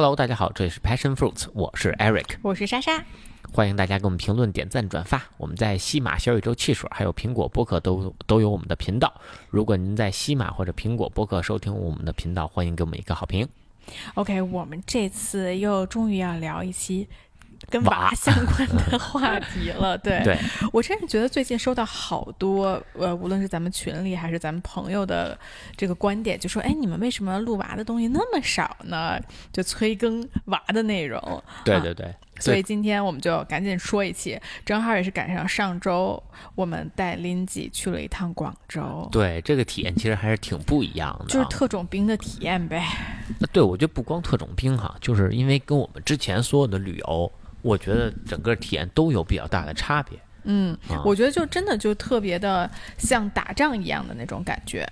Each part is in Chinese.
Hello，大家好，这里是 Passion Fruits，我是 Eric，我是莎莎，欢迎大家给我们评论、点赞、转发。我们在西马、小宇宙、汽水还有苹果播客都都有我们的频道。如果您在西马或者苹果播客收听我们的频道，欢迎给我们一个好评。OK，我们这次又终于要聊一期跟娃娃相关的话题了。对对，我真是觉得最近收到好多，呃，无论是咱们群里还是咱们朋友的这个观点，就说，哎，你们为什么录娃的东西那么少呢？就催更娃的内容。啊对对对，所以今天我们就赶紧说一期，正好也是赶上上周我们带 Lindsay 去了一趟广州，对这个体验其实还是挺不一样的啊。就是特种兵的体验呗。呃对，我觉得不光特种兵哈，就是因为跟我们之前所有的旅游，我觉得整个体验都有比较大的差别。嗯啊，我觉得就真的就特别的像打仗一样的那种感觉。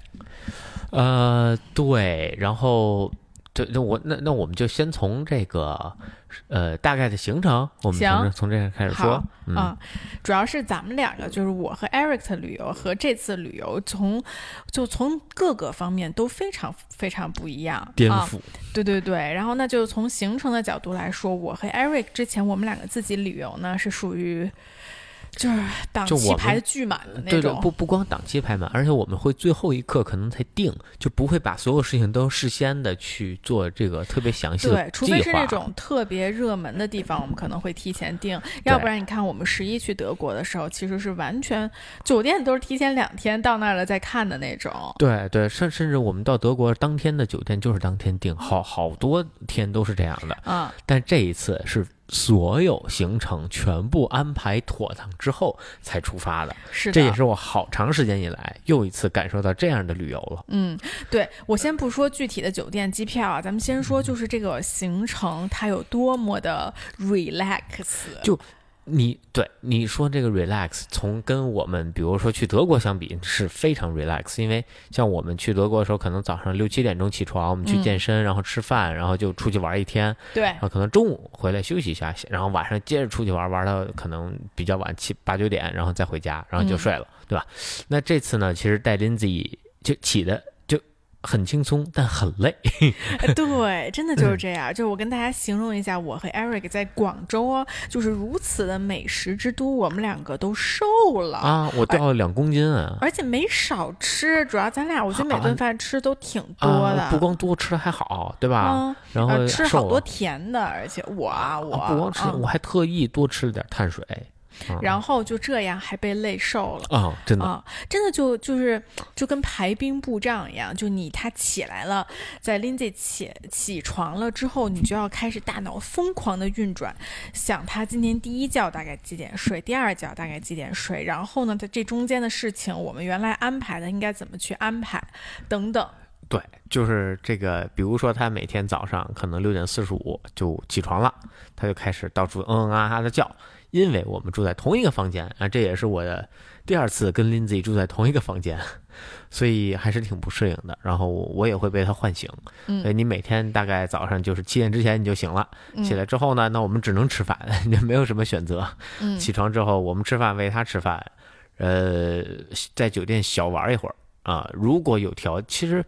呃，对，然后对，那我那那我们就先从这个呃大概的行程，我们从从这个开始说好。嗯，啊，主要是咱们两个，就是我和 Eric 的旅游和这次旅游从就从各个方面都非常非常不一样，啊颠覆。对对对，然后那就从行程的角度来说，我和 Eric 之前我们两个自己旅游呢是属于就是档期排的巨满的那对对，种，不不光档期排满，而且我们会最后一刻可能才定，就不会把所有事情都事先的去做这个特别详细的对，除非是那种特别热门的地方，我们可能会提前定，要不然你看我们十一去德国的时候，其实是完全酒店都是提前两天到那儿了再看的那种。对对，甚甚至我们到德国当天的酒店就是当天订，好好多天都是这样的。嗯，但这一次是所有行程全部安排妥当之后才出发的，是的，这也是我好长时间以来又一次感受到这样的旅游了。嗯，对我先不说具体的酒店、机票啊，咱们先说就是这个行程它有多么的 relax。就你对你说这个 relax，从跟我们比如说去德国相比是非常 relax，因为像我们去德国的时候，可能早上六七点钟起床，我们去嗯。健身，然后吃饭，然后就出去玩一天，对。然后可能中午回来休息一下，然后晚上接着出去玩，玩到可能比较晚七八九点，然后再回家，然后就嗯。睡了，对吧？那这次呢，其实带 Lindsay 就起的就很轻松，但很累。哎 对，真的就是这样。就是我跟大家形容一下，我和 Eric 在广州哦，就是如此的美食之都，我们两个都瘦了。啊，我掉了两公斤啊！而且没少吃，主要咱俩我觉得每顿饭吃都挺多的，啊，不光多吃还好，对吧？啊，然后呃吃好多甜的，而且我啊我啊不光吃，啊我还特意多吃了点碳水。啊然后就这样还被累瘦了。啊，真的，啊，真的就就是就跟排兵布阵一样，就你他起来了，在 Lindsay 起起床了之后，你就要开始大脑疯狂的运转，想他今天第一觉大概几点睡，第二觉大概几点睡，然后呢，他这中间的事情我们原来安排的应该怎么去安排，等等。对，就是这个，比如说他每天早上可能六点四十五就起床了，他就开始到处嗯嗯啊啊的叫，因为我们住在同一个房间啊，这也是我的第二次跟 Lindsay 住在同一个房间，所以还是挺不适应的。然后我也会被他唤醒，嗯所以你每天大概早上就是七点之前你就醒了，嗯起来之后呢，那我们只能吃饭，就没有什么选择。嗯起床之后我们吃饭，喂他吃饭，呃，在酒店小玩一会儿啊。如果有条，其实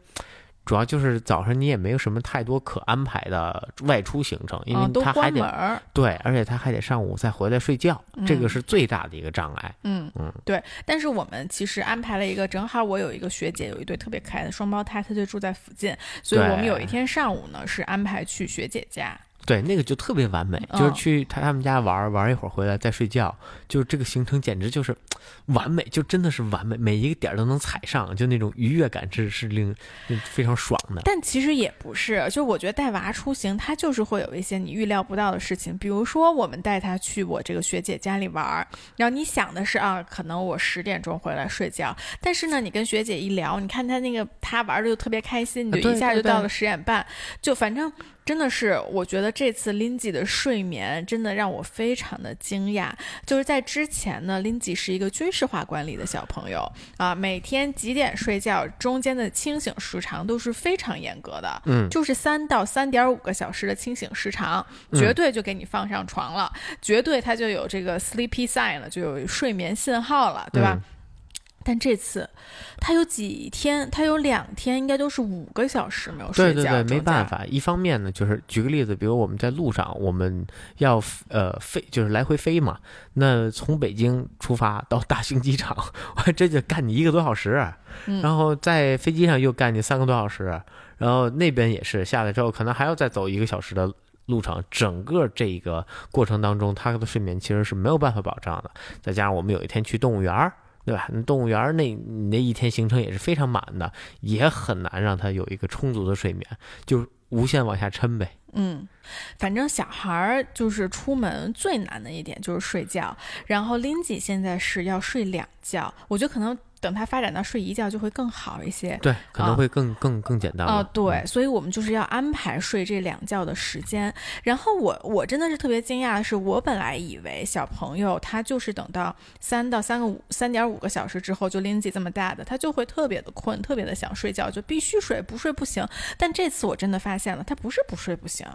主要就是早上你也没有什么太多可安排的外出行程，因为他还得、关门儿，对，而且他还得上午再回来睡觉，这个嗯是最大的一个障碍。嗯嗯，对。但是我们其实安排了一个，正好我有一个学姐，有一对特别可爱的双胞胎，她就住在附近，所以我们有一天上午呢是安排去学姐家。对，那个就特别完美，就是嗯去他他们家玩儿玩一会儿回来再睡觉，就是这个行程简直就是完美，就真的是完美，每一个点儿都能踩上，就那种愉悦感是是令令非常爽的。但其实也不是，就我觉得带娃出行，它就是会有一些你预料不到的事情。比如说，我们带他去我这个学姐家里玩儿，然后你想的是啊，可能我十点钟回来睡觉，但是呢，你跟学姐一聊，你看她那个她玩的就特别开心，你就一下就到了十点半，就反正。真的是，我觉得这次 Lindsay 的睡眠真的让我非常的惊讶。就是在之前呢，Lindsay 是一个军事化管理的小朋友啊，每天几点睡觉，中间的清醒时长都是非常严格的。嗯就是三到三点五个小时的清醒时长，嗯绝对就给你放上床了，绝对他就有这个 sleepy sign 了，就有睡眠信号了，对吧？嗯但这次他有几天，他有两天，应该都是五个小时没有睡觉。对对对，没办。法。一方面呢，就是举个例子，比如我们在路上，我们要呃飞，就是来回飞嘛。那从北京出发到大兴机场，我这就干你一个多小时，然后在飞机上又干你三个多小时，然后那边也是下来之后，可能还要再走一个小时的路程。整个这个过程当中，他的睡眠其实是没有办法保障的。再加上我们有一天去动物园儿。对吧？动物园儿那你那一天行程也是非常满的，也很难让他有一个充足的睡眠，就无限往下抻呗。嗯，反正小孩儿就是出门最难的一点就是睡觉，然后林姐现在是要睡两觉，我觉得可能。等他发展到睡一觉就会更好一些，对，可能会更更更简单啊。对，所以我们就是要安排睡这两觉的时间。然后我我真的是特别惊讶的是，我本来以为小朋友他就是等到三到三个五三点五个小时之后，就 Lindsay 这么大的，他就会特别的困，特别的想睡觉，就必须睡，不睡不行。但这次我真的发现了，他不是不睡不行。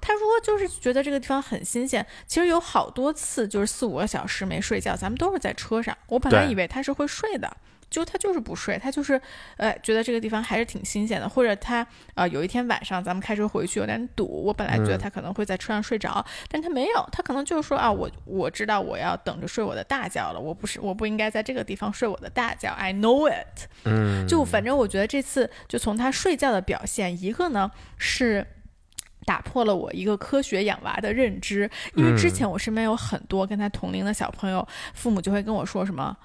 他如果就是觉得这个地方很新鲜，其实有好多次就是四五个小时没睡觉，咱们都是在车上。我本来以为他是会睡的，就他就是不睡，他就是，呃，觉得这个地方还是挺新鲜的。或者他呃有一天晚上咱们开车回去有点堵，我本来觉得他可能会在车上睡着，但他没有，他可能就是说啊，我我知道我要等着睡我的大觉了，我不是我不应该在这个地方睡我的大觉，I know it。嗯，就反正我觉得这次就从他睡觉的表现，一个呢是。打破了我一个科学养娃的认知，因为之前我身边有很多跟他同龄的小朋友，父母就会跟我说什么，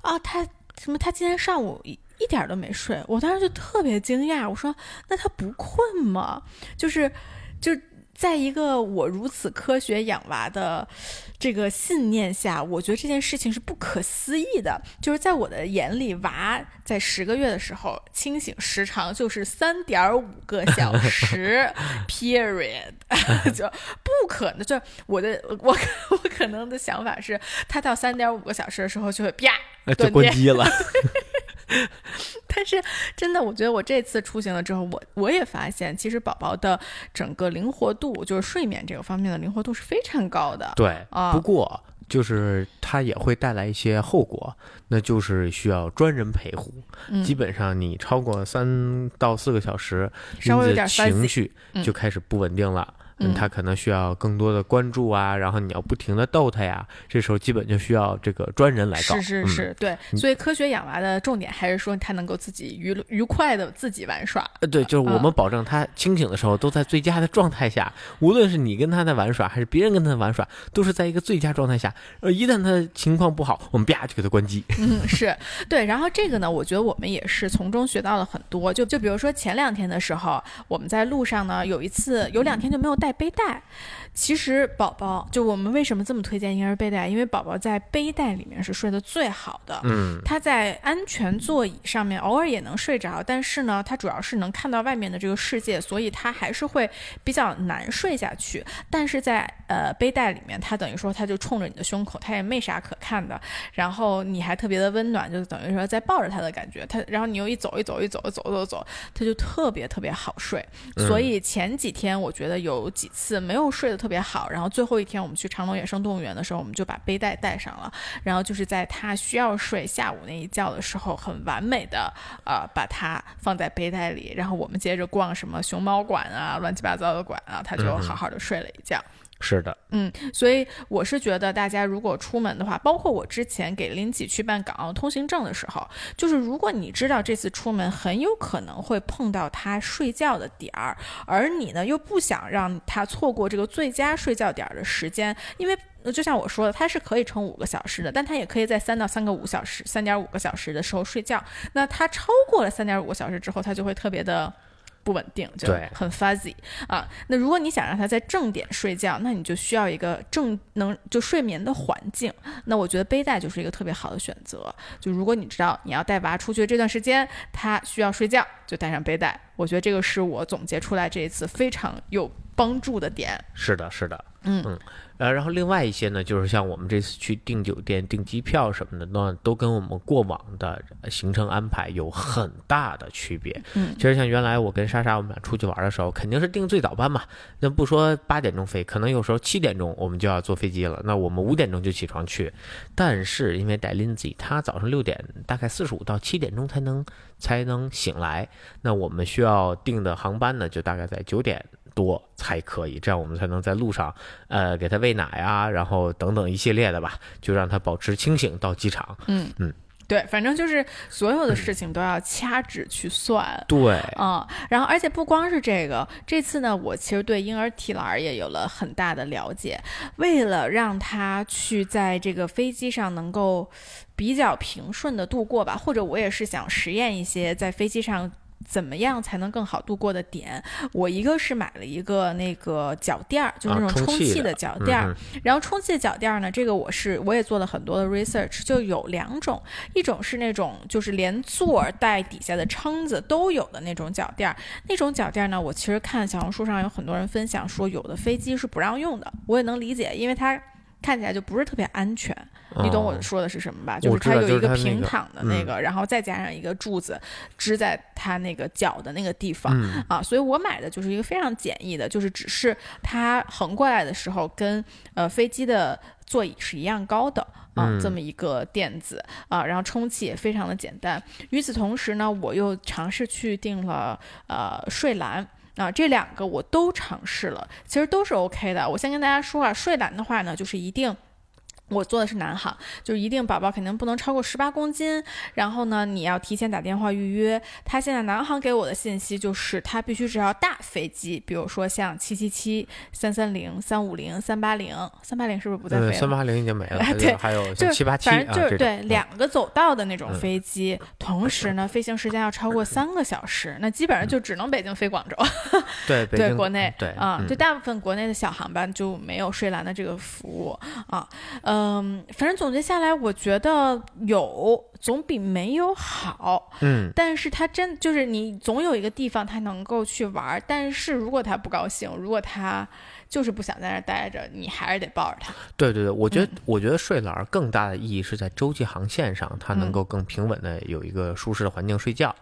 啊，他什么他今天上午一一点都没睡，我当时就特别惊讶，我说那他不困吗？就是就。在一个我如此科学养娃的这个信念下，我觉得这件事情是不可思议的。就是在我的眼里，娃在十个月的时候清醒时长就是三点五个小时，period，就不可能。就我的我 我可能的想法是，他到三点五个小时的时候就会啪就关机了。但是真的，我觉得我这次出行了之后，我我也发现，其实宝宝的整个灵活度，就是睡眠这个方面的灵活度是非常高的。对，啊，不过就是它也会带来一些后果，那就是需要专人陪护。基本上你超过三到四个小时，稍微有点情绪就开始不稳定了。嗯，他可能需要更多的关注啊，然后你要不停的逗他呀，这时候基本就需要这个专人来搞。是是是，对。所以科学养娃的重点还是说他能够自己愉愉快的自己玩耍。呃，对，就是我们保证他清醒的时候都在最佳的状态下，无论是你跟他在玩耍，还是别人跟他玩耍，都是在一个最佳状态下。呃，一旦他情况不好，我们啪就给他关机。嗯，是对。然后这个呢，我觉得我们也是从中学到了很多。就就比如说前两天的时候，我们在路上呢，有一次有两天就没有带背带。其实宝宝就我们为什么这么推荐婴儿背带？因为宝宝在背带里面是睡得最好的。嗯，他在安全座椅上面偶尔也能睡着，但是呢，他主要是能看到外面的这个世界，所以他还是会比较难睡下去。但是在呃背带里面，他等于说他就冲着你的胸口，他也没啥可看的。然后你还特别的温暖，就等于说在抱着他的感觉。他然后你又一走一走一走走走走，他就特别特别好睡。所以前几天我觉得有几次没有睡得。特别好，然后最后一天我们去长隆野生动物园的时候，我们就把背带带上了，然后就是在他需要睡下午那一觉的时候，很完美的呃把它放在背带里，然后我们接着逛什么熊猫馆啊，乱七八糟的馆啊，他就好好的睡了一觉。是的，嗯，所以我是觉得大家如果出门的话，包括我之前给林启去办港澳通行证的时候，就是如果你知道这次出门很有可能会碰到他睡觉的点儿，而你呢又不想让他错过这个最佳睡觉点儿的时间，因为就像我说的，他是可以撑五个小时的，但他也可以在三到三个五小时、三点五个小时的时候睡觉。那他超过了三点五个小时之后，他就会特别的。不稳定，就很 fuzzy 啊。那如果你想让他在正点睡觉，那你就需要一个正能就睡眠的环境。那我觉得背带就是一个特别好的选择。就如果你知道你要带娃出去这段时间，他需要睡觉，就带上背带。我觉得这个是我总结出来这一次非常有帮助的点。是的，是的，嗯嗯，呃，然后另外一些呢，就是像我们这次去订酒店、订机票什么的，那都跟我们过往的行程安排有很大的区别。嗯其实像原来我跟莎莎我们俩出去玩的时候，肯定是订最早班嘛。那不说八点钟飞，可能有时候七点钟我们就要坐飞机了。那我们五点钟就起床去，但是因为带 Lindsay，她早上六点大概四十五到七点钟才能才能醒来，那我们需要订的航班呢，就大概在九点。多才可以，这样我们才能在路上，呃，给他喂奶啊，然后等等一系列的吧，就让他保持清醒到机场。嗯嗯，对，反正就是所有的事情都要掐指去算。对，嗯，然后而且不光是这个，这次呢，我其实对婴儿提篮也有了很大的了解。为了让他去在这个飞机上能够比较平顺的度过吧，或者我也是想实验一些在飞机上。怎么样才能更好度过的点？我一个是买了一个那个脚垫儿，就是那种啊充充气气的脚垫儿，嗯然后充气的脚垫儿呢，这个我是我也做了很多的 research，就有两种，一种是那种就是连座儿带底下的撑子都有的那种脚垫儿，那种脚垫儿呢，我其实看小红书上有很多人分享说，有的飞机是不让用的，我也能理解，因为它看起来就不是特别安全。你懂我哦说的是什么吧？我就是它有一个平躺的那嗯个，然后再加上一个柱子支在它那个脚的那个地方。嗯啊，所以我买的就是一个非常简易的，就是只是它横过来的时候跟呃飞机的座椅是一样高的啊，嗯这么一个垫子啊，然后充气也非常的简单。与此同时呢，我又尝试去订了呃睡篮。啊，这两个我都尝试了，其实都是 OK 的。我先跟大家说啊，睡篮的话呢，就是一定我做的是南航，就是一定宝宝肯定不能超过十八公斤，然后呢，你要提前打电话预约。他现在南航给我的信息就是，他必须是要大飞机，比如说像七七七、三三零、三五零、三八零，三八零是不是不在飞呃，了？三八零已经没了，对还有就是像七八七啊反正就是对两个走道的那种嗯飞机，同时呢，飞行时间要超过三个小时，那基本上就只能北京飞广州。对对国内对啊，嗯就大部分国内的小航班就没有睡篮的这个服务啊。嗯，反正总结下来，我觉得有总比没有好。嗯但是他真就是你总有一个地方他能够去玩儿，但是如果他不高兴，如果他就是不想在那儿待着，你还是得抱着他。对对对，我觉得、嗯我觉得睡篮儿更大的意义是在洲际航线上，它能嗯够更平稳的有一个舒适的环境睡觉。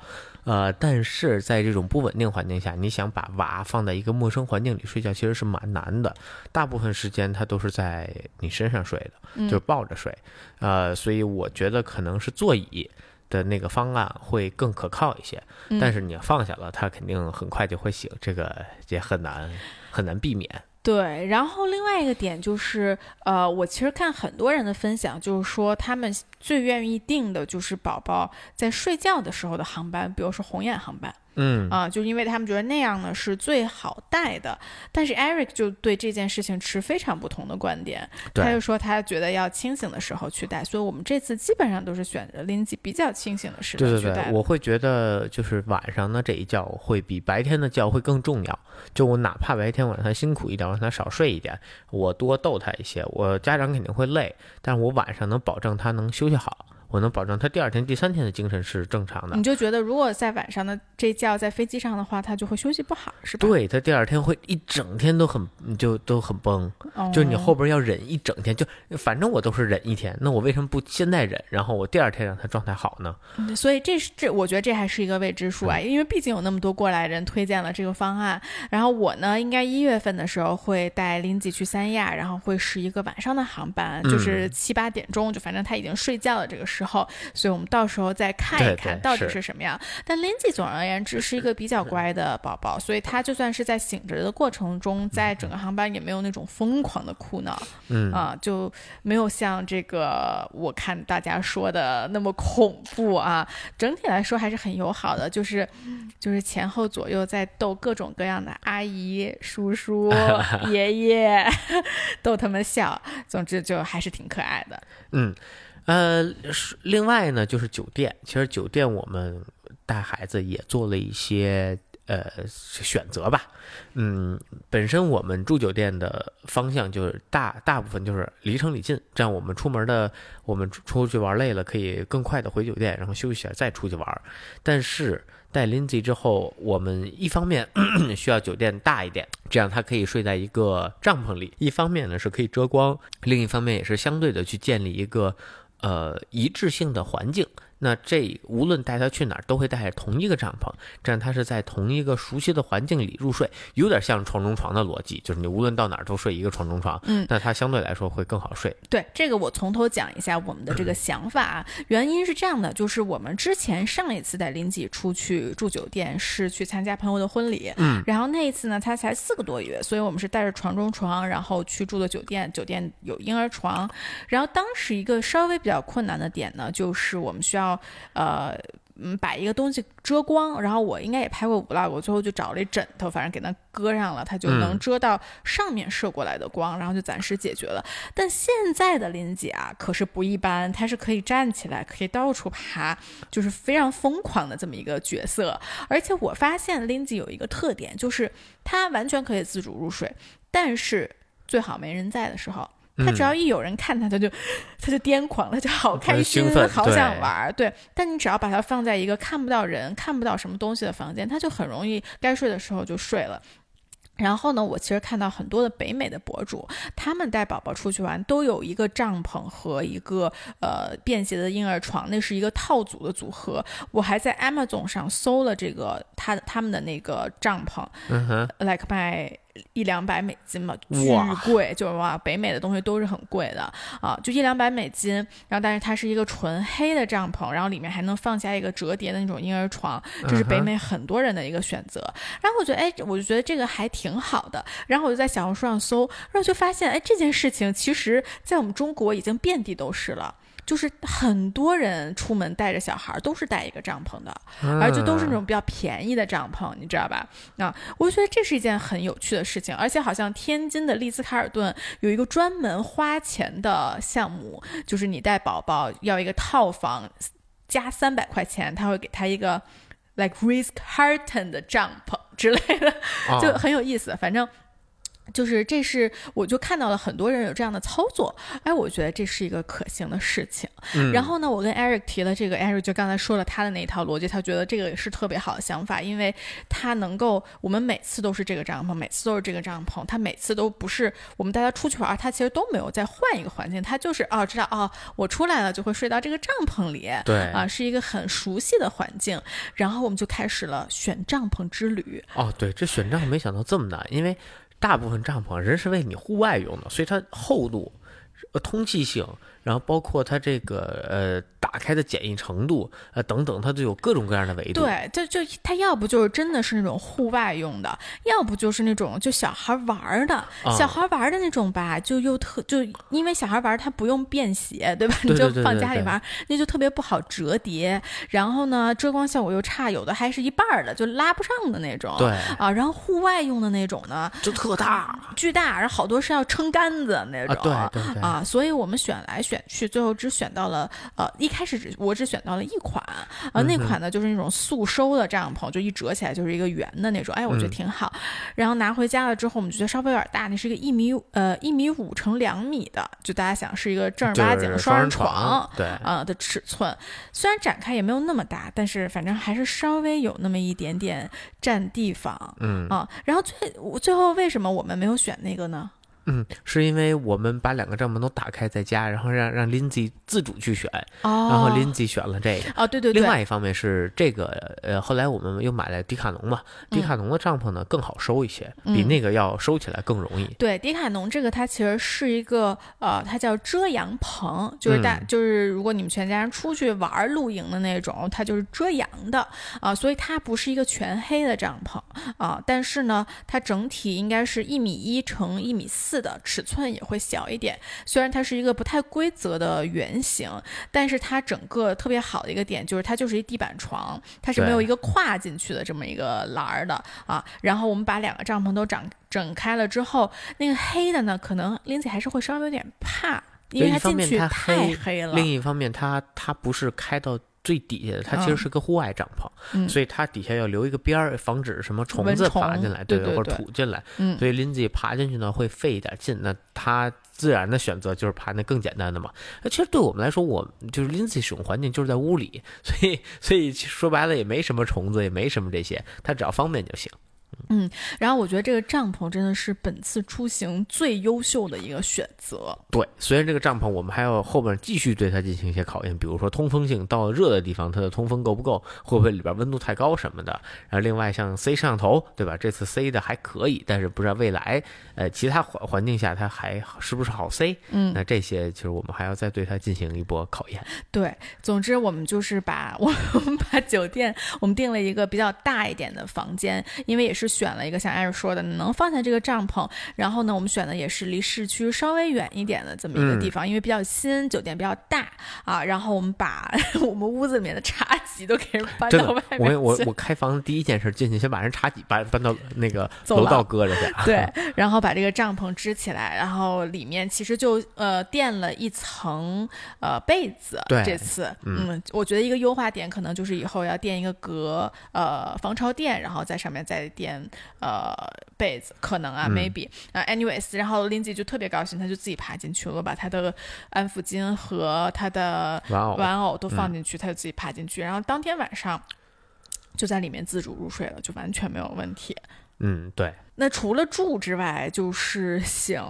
呃，但是在这种不稳定环境下，你想把娃放在一个陌生环境里睡觉，其实是蛮难的。大部分时间他都是在你身上睡的，嗯就是抱着睡。呃，所以我觉得可能是座椅的那个方案会更可靠一些。嗯但是你放下了，他肯定很快就会醒，这个也很难很难避免。对，然后另外一个点就是，呃，我其实看很多人的分享，就是说他们最愿意订的就是宝宝在睡觉的时候的航班，比如说红眼航班嗯啊、就因为他们觉得那样呢是最好带的。但是 Eric 就对这件事情持非常不同的观点，对他就说他觉得要清醒的时候去带，所以我们这次基本上都是选择 Lindsay 比较清醒的时对对对，段去带。我会觉得就是晚上呢这一觉会比白天的觉会更重要。就我哪怕白天晚上他辛苦一点，我让他少睡一点，我多逗他一些，我家长肯定会累，但是我晚上能保证他能休息好，我能保证他第二天、第三天的精神是正常的你。就觉得如果在晚上的这觉在飞机上的话，他就会休息不好，是吧？对他第二天会一整天都很就都很崩，哦，就是你后边要忍一整天，就反正我都是忍一天，那我为什么不现在忍，然后我第二天让他状态好呢？嗯所以这是这，我觉得这还是一个未知数啊，因为毕竟有那么多过来人推荐了这个方案。然后我呢，应该一月份的时候会带 Lindsay 去三亚，然后会是一个晚上的航班，就是嗯七八点钟，就反正他已经睡觉了这个时候，所以我们到时候再看一看到底是是什么样。但 Lindsay 总而言之是一个比较乖的宝宝，所以他就算是在醒着的过程中，在整个航班也没有那种疯狂的哭闹。嗯啊，就没有像这个我看大家说的那么恐怖啊。整体来说还是很友好的，就是就是前后左右在逗各种各样的阿姨、叔叔、爷爷，逗他们笑。总之就还是挺可爱的。嗯，呃，另外呢，就是酒店。其实酒店我们带孩子也做了一些呃选择吧。嗯，本身我们住酒店的方向就是大大部分就是离城里近，这样我们出门的我们出去玩累了，可以更快的回酒店，然后休息一下再出去玩。但是带 Lindsay 之后，我们一方面 需要酒店大一点，这样他可以睡在一个帐篷里；一方面呢是可以遮光，另一方面也是相对的去建立一个呃一致性的环境。那这无论带他去哪儿，都会带着同一个帐篷，这样他是在同一个熟悉的环境里入睡，有点像床中床的逻辑，就是你无论到哪儿都睡一个床中床，嗯，那他相对来说会更好睡。对这个，我从头讲一下我们的这个 想法啊。原因是这样的，就是我们之前上一次带林姐出去住酒店是去参加朋友的婚礼，嗯，然后那一次呢，她才四个多月，所以我们是带着床中床，然后去住的酒店，酒店有婴儿床。然后当时一个稍微比较困难的点呢，就是我们需要呃。嗯，把一个东西遮光，然后我应该也拍过 vlog，我最后就找了一枕头，反正给它搁上了，它就能遮到上面射过来的光，然后就暂时解决了。但现在的林姐啊，可是不一般，她是可以站起来，可以到处爬，就是非常疯狂的这么一个角色。而且我发现林姐有一个特点，就是她完全可以自主入睡，但是最好没人在的时候。他只要一有人看他，他就他就癫狂，他就好开心，好想玩。对，但你只要把它放在一个看不到人、看不到什么东西的房间，他就很容易该睡的时候就睡了。然后呢，我其实看到很多的北美的博主，他们带宝宝出去玩都有一个帐篷和一个呃便携的婴儿床，那是一个套组的组合。我还在 Amazon 上搜了这个他他们的那个帐篷，嗯哼，like 卖一两百美金嘛，巨贵，就是哇，北美的东西都是很贵的啊，就一两百美金。然后，但是它是一个纯黑的帐篷，然后里面还能放下一个折叠的那种婴儿床，这是北美很多人的一个选择。然后我觉得，哎，我就觉得这个还挺好的。然后我就在小红书上搜，然后就发现，哎，这件事情其实在我们中国已经遍地都是了。就是很多人出门带着小孩都是带一个帐篷的，而且都是那种比较便宜的帐篷，你知道吧？啊，我就觉得这是一件很有趣的事情，而且好像天津的丽兹卡尔顿有一个专门花钱的项目，就是你带宝宝要一个套房，加三百块钱，他会给他一个 like Ritz Carlton 的帐篷之类的，就很有意思。反正。就是这是，我就看到了很多人有这样的操作，哎，我觉得这是一个可行的事情。然后呢，我跟 Eric 提了这个，Eric 就刚才说了他的那一套逻辑，他觉得这个是特别好的想法，因为他能够，我们每次都是这个帐篷，每次都是这个帐篷，他每次都不是我们带他出去玩，他其实都没有再换一个环境，他就是哦，知道哦，我出来了就会睡到这个帐篷里，对，啊，是一个很熟悉的环境。然后我们就开始了选帐篷之旅。哦，对，这选帐篷没想到这么难，因为。大部分帐篷人是为你户外用的，所以它厚度、呃通气性。然后包括它这个呃打开的简易程度呃等等，它都有各种各样的维度。对，就就它要不就是真的是那种户外用的，要不就是那种就小孩玩的，小孩玩的那种吧，就又特就因为小孩玩他不用便携，对吧？你就放家里玩，那就特别不好折叠。然后呢，遮光效果又差，有的还是一半的，就拉不上的那种。对啊，然后户外用的那种呢，就特大巨大，然后好多是要撑杆子那种。对对对啊，所以我们选来。选去，最后只选到了呃，一开始只我只选到了一款，呃，那款呢就是那种速收的帐篷，就一折起来就是一个圆的那种，哎，我觉得挺好。然后拿回家了之后，我们觉得稍微有点大，那是一个一米呃一米五乘两米的，就大家想是一个正儿八经的双人床，对啊的尺寸。虽然展开也没有那么大，但是反正还是稍微有那么一点点占地方，嗯啊。然后最最后为什么我们没有选那个呢？嗯，是因为我们把两个帐篷都打开在家，然后让让 Lindsay 自主去选，然后 Lindsay 选了这个。哦，对对对。另外一方面是这个，呃，后来我们又买了迪卡侬嘛，迪卡侬的帐篷呢更好收一些，比那个要收起来更容易。对，迪卡侬这个它其实是一个，呃，它叫遮阳棚，就是大，就是如果你们全家人出去玩露营的那种，它就是遮阳的啊，所以它不是一个全黑的帐篷啊，但是呢，它整体应该是一米一乘一米四。四的尺寸也会小一点，虽然它是一个不太规则的圆形，但是它整个特别好的一个点就是它就是一地板床，它是没有一个跨进去的这么一个栏儿的啊。然后我们把两个帐篷都整整开了之后，那个黑的呢，可能林子还是会稍微有点怕，因为它进去太黑了。另一方面，它它不是开到最底下的，它其实是个户外帐篷，嗯所以它底下要留一个边儿，防止什么虫子爬进来，对对或者对土进来。嗯所以林子爬进去呢会费一点劲，那它自然的选择就是爬那更简单的嘛。那其实对我们来说，我就是林子使用环境就是在屋里，所以所以说白了也没什么虫子，也没什么这些，它只要方便就行。然后我觉得这个帐篷真的是本次出行最优秀的一个选择。对，虽然这个帐篷我们还要后面继续对它进行一些考验，比如说通风性，到了热的地方它的通风够不够，会不会里边温度太高什么的。然后另外像 C 摄像头，对吧？这次 C 的还可以，但是不知道未来呃其他环环境下它还是不是好 C？嗯，那这些其实我们还要再对它进行一波考验。对，总之我们就是把 我们把酒店我们订了一个比较大一点的房间，因为也是选了一个像艾瑞说的能放下这个帐篷，然后呢，我们选的也是离市区稍微远一点的这么一个地方，因为比较新，酒店比较大啊。然后我们把 我们屋子里面的茶几都给人搬到外，面去我我开房的第一件事进去，先把人茶几搬搬到那个 楼道搁着去。对，然后把这个帐篷支起来，然后里面其实就呃垫了一层呃被子。对这次嗯，我觉得一个优化点可能就是以后要垫一个隔呃防潮垫，然后在上面再垫呃被子，可能啊、嗯 maybe 啊、anyways，然后 Lindsay 就特别高兴，他就自己爬进去了，把他的安抚巾和他的玩偶玩偶都放进去，他就自己爬进去，然后当天晚上就在里面自主入睡了，就完全没有问题。嗯，对。那除了住之外，就是行。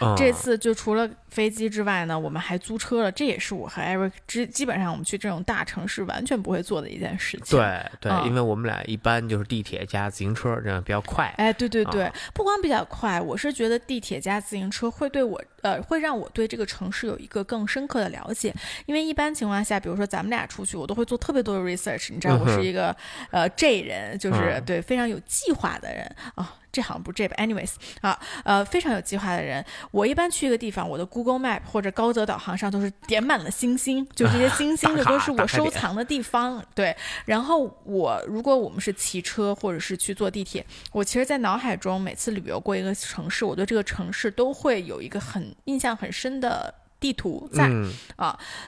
嗯、这次就除了飞机之外呢，我们还租车了。这也是我和 Eric 之基本上我们去这种大城市完全不会做的一件事情。，对对、嗯因为我们俩一般就是地铁加自行车，这样比较快。哎，对对对，啊不光比较快，我是觉得地铁加自行车会对我呃会让我对这个城市有一个更深刻的了解。因为一般情况下，比如说咱们俩出去，我都会做特别多的 research。你知道我是一个、呃 J 人，就是、嗯对非常有计划的人啊。这好像不是 J 吧？anyways 啊，呃，非常有计划的人。我一般去一个地方，我的 Google Map 或者高德导航上都是点满了星星，就这些星星的都是我收藏的地方。对，然后我如果我们是骑车或者是去坐地铁，我其实，在脑海中每次旅游过一个城市，我对这个城市都会有一个很印象很深的地图在。嗯，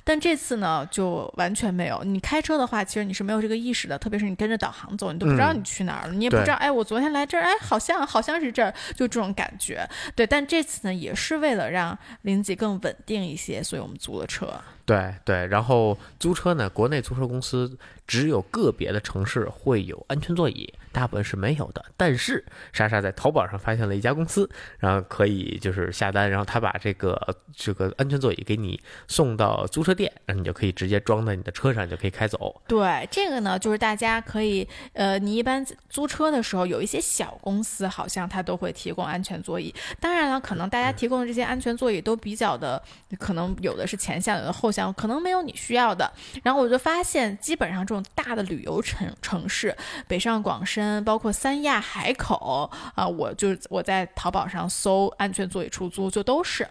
但这次呢，就完全没有。你开车的话，其实你是没有这个意识的，特别是你跟着导航走，你都不知道嗯你去哪儿了，你也不知道，哎，我昨天来这儿，哎，好像好像是这儿，就这种感觉。对，但这次呢，也是为了让林姐更稳定一些，所以我们租了车。对对。然后租车呢，国内租车公司只有个别的城市会有安全座椅，大部分是没有的。但是莎莎在淘宝上发现了一家公司，然后可以就是下单，然后他把这个这个安全座椅给你送到租车店，然后你就可以直接装在你的车上，你就可以开走。对，这个呢，就是大家可以，呃，你一般租车的时候，有一些小公司好像它都会提供安全座椅。当然了，可能大家提供的这些安全座椅都比较的，可能有的是前向，有的后向，可能没有你需要的。然后我就发现，基本上这种大的旅游城城市，北上广深，包括三亚、海口啊、我就我在淘宝上搜安全座椅出租，就都是。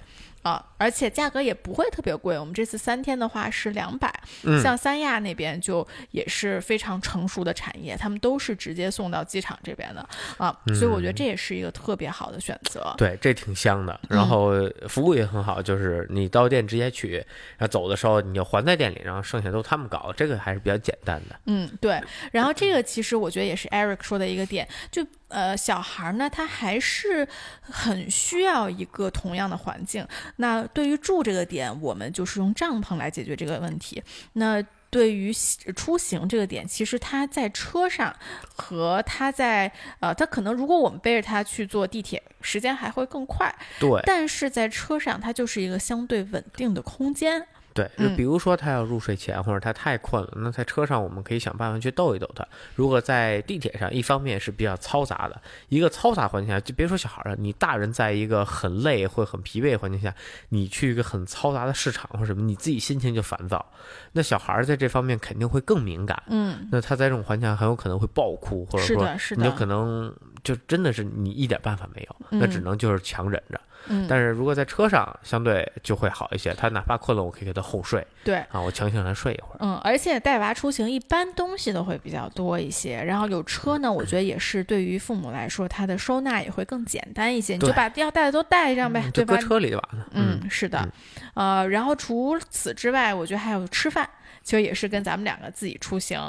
啊，而且价格也不会特别贵。我们这次三天的话是两百、嗯像三亚那边就也是非常成熟的产业，他们都是直接送到机场这边的啊，所以我觉得这也是一个特别好的选择。对，这挺香的。嗯然后服务也很好，就是你到店直接取，然后走的时候你就还在店里，然后剩下都他们搞，这个还是比较简单的。嗯，对。然后这个其实我觉得也是 Eric 说的一个点，就呃小孩儿呢，他还是很需要一个同样的环境。那对于住这个点，我们就是用帐篷来解决这个问题。那对于出行这个点，其实他在车上和他在呃，他可能如果我们背着他去坐地铁，时间还会更快，对但是在车上，它就是一个相对稳定的空间。对，就比如说他要入睡前，或者他太困了，那在车上我们可以想办法去逗一逗他。如果在地铁上，一方面是比较嘈杂的，一个嘈杂环境下，就别说小孩了，你大人在一个很累或很疲惫的环境下，你去一个很嘈杂的市场或什么，你自己心情就烦躁。那小孩在这方面肯定会更敏感。嗯，那他在这种环境下很有可能会爆哭，或者说是的，是的，你有可能就真的是你一点办法没有，那只嗯能就是强忍着。嗯，但是如果在车上，相对就会好一些。他哪怕困了，我可以给他哄睡对。啊，我强行让他睡一会儿。嗯，而且带娃出行一般东西都会比较多一些，然后有车呢，我觉得也是对于父母来说，他的收纳也会更简单一些，你就对把要带的都带上呗，对吧嗯就搁？车里就完了。嗯，是的，呃，然后除此之外，我觉得还有吃饭其实也是跟咱们两个自己出行。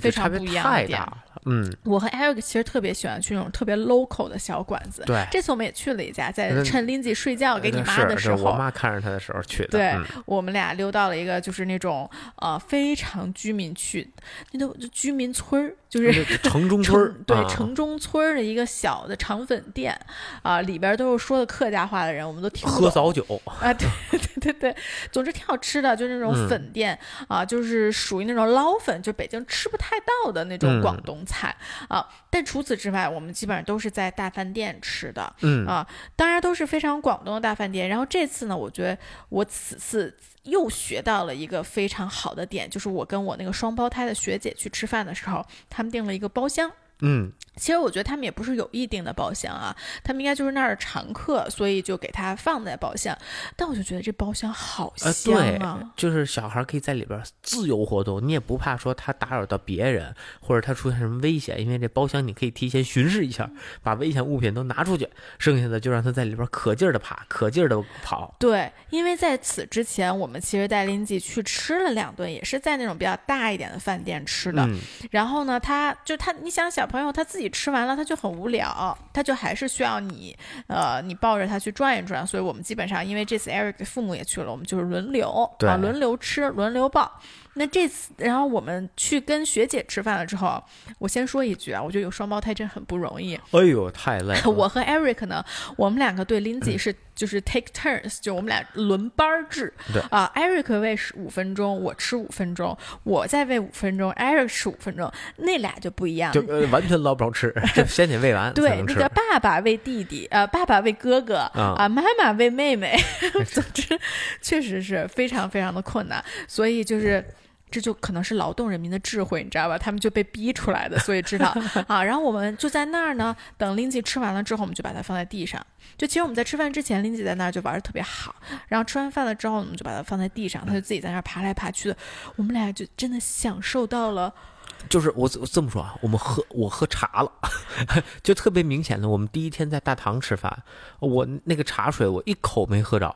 非常不一样。嗯，我和 Eric 其实特别喜欢去那种特别 local 的小馆子。对，这次我们也去了一家，在趁 Lindsay 睡觉给你妈的时候，是我妈看着他的时候去的。对嗯我们俩溜到了一个就是那种呃非常居民区，那都居民村儿，就是城中村儿对啊城中村儿的一个小的肠粉店啊、里边都是说的客家话的人，我们都听不懂。喝早酒，啊，对对对对，总之挺好吃的，就是那种嗯粉店、啊，就是属于那种捞粉，就北京吃不太到的那种嗯广东菜、啊。但除此之外，我们基本上都是在大饭店吃的。嗯啊，当然都是非常广东的大饭店。然后这次呢，我觉得我此次又学到了一个非常好的点，就是我跟我那个双胞胎的学姐去吃饭的时候，他们订了一个包厢。嗯，其实我觉得他们也不是有意定的包厢啊，他们应该就是那儿的常客，所以就给他放在包厢。但我就觉得这包厢好呃，香对啊！，就是小孩可以在里边自由活动，你也不怕说他打扰到别人，或者他出现什么危险，因为这包厢你可以提前巡视一下，把危险物品都拿出去，剩下的就让他在里边可劲儿的爬，可劲儿的跑。对，因为在此之前，我们其实带林记去吃了两顿，也是在那种比较大一点的饭店吃的。嗯，然后呢，他就他，你想小朋友他自己吃完了，他就很无聊，他就还是需要你，呃，你抱着他去转一转。所以我们基本上，因为这次 Eric 的父母也去了，我们就是轮流啊，轮流吃，轮流抱。那这次，然后我们去跟学姐吃饭了之后，我先说一句啊，我觉得有双胞胎真很不容易。哎呦，太累了。我和 Eric 呢，我们两个对 Lindsay 嗯是就是 take turns，就我们俩轮班儿制。对啊、e r i c 喂十五分钟，我吃五分钟，我再喂五分钟，Eric 吃五分钟，那俩就不一样。就呃完全捞不着吃，这先得喂完才对，那个。爸爸喂弟弟，呃，爸爸喂哥哥，啊啊，妈妈喂妹妹，总之确实是非常非常的困难，所以就是。这就可能是劳动人民的智慧，你知道吧？他们就被逼出来的，所以知道 啊。然后我们就在那儿呢，等 Lindsay 吃完了之后，我们就把它放在地上。就其实我们在吃饭之前，Lindsay 在那儿就玩的特别好，然后吃完饭了之后，我们就把它放在地上，他就自己在那儿爬来爬去的。我们俩就真的享受到了就是我我这么说啊，我们喝我喝茶了，就特别明显的，我们第一天在大堂吃饭，我那个茶水我一口没喝着，